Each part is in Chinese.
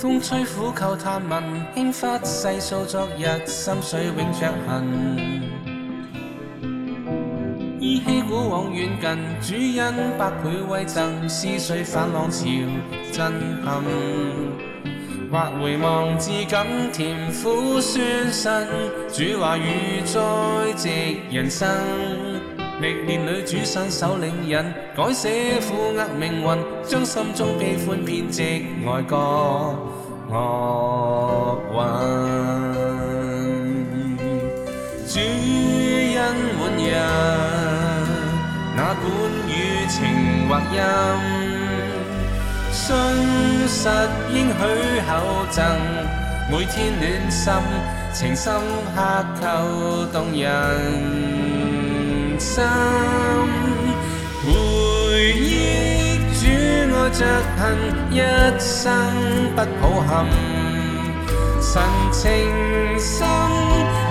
风吹苦透，探问，轻发，细数昨日，心水永着痕。依稀古往远近，主恩百倍慰赠，思绪泛浪潮震撼。或回望，至感甜苦酸辛，主话如在直人生。历练里，主伸手领引，改写苦厄命运，将心中悲欢编织爱歌乐韵。主恩满人，哪管雨情或阴，信实应许厚赠，每天暖心情深刻透动人。心，回憶主愛着恨，一生不抱憾。神情深，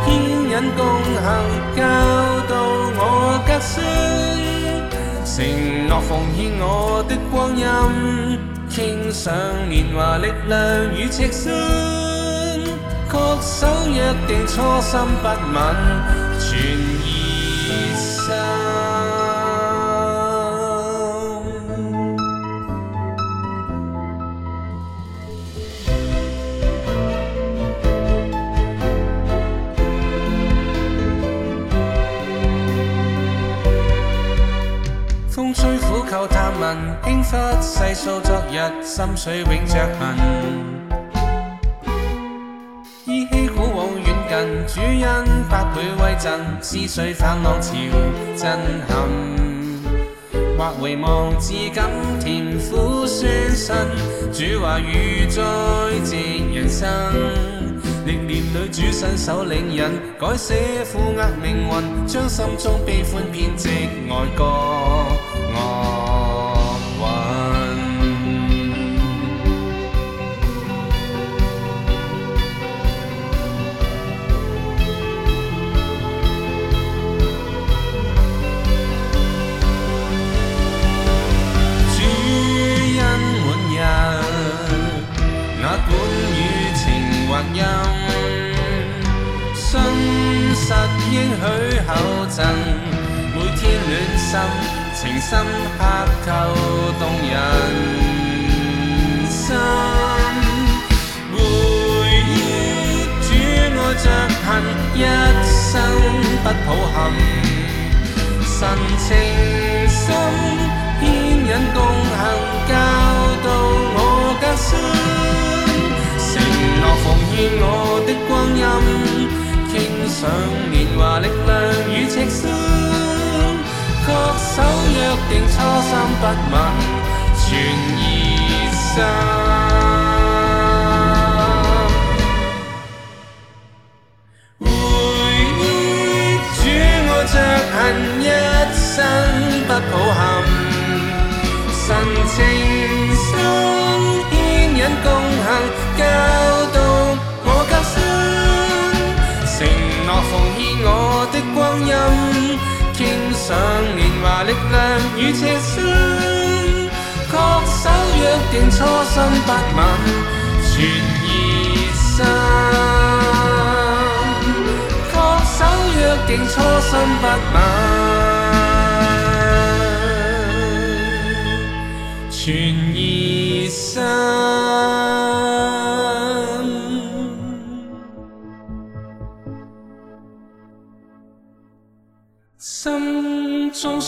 牽引共行，教導我革新，承諾奉獻我的光陰，傾上年華力量與赤身。確守約定，初心不泯。全风吹苦透，探问经幡，细数昨日，心碎永着痕。主恩百倍威赠，思水反浪潮震撼，或回望至今甜苦酸辛。主话如再接人生，历练里主伸手领引，改写苦厄命运，将心中悲欢编织爱角。应许厚赠，每天暖心，情深刻够动人心。回忆主爱着恨，一生不抱憾。神情心牵引共。上年華力量與赤酸，確守約定初心不泯，全熱心。回憶主我着痕一身不抱憾，神情。音，肩上年華力量與赤身，確守約定初心不泯，全熱身。確守約定初心不泯，全。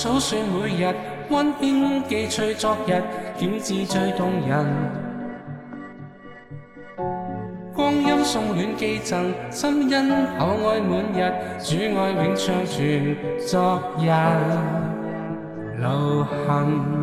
数算每日温馨，记取昨日，知最动人。光阴送恋寄赠，心恩厚爱满日，主爱永长存。昨日流行。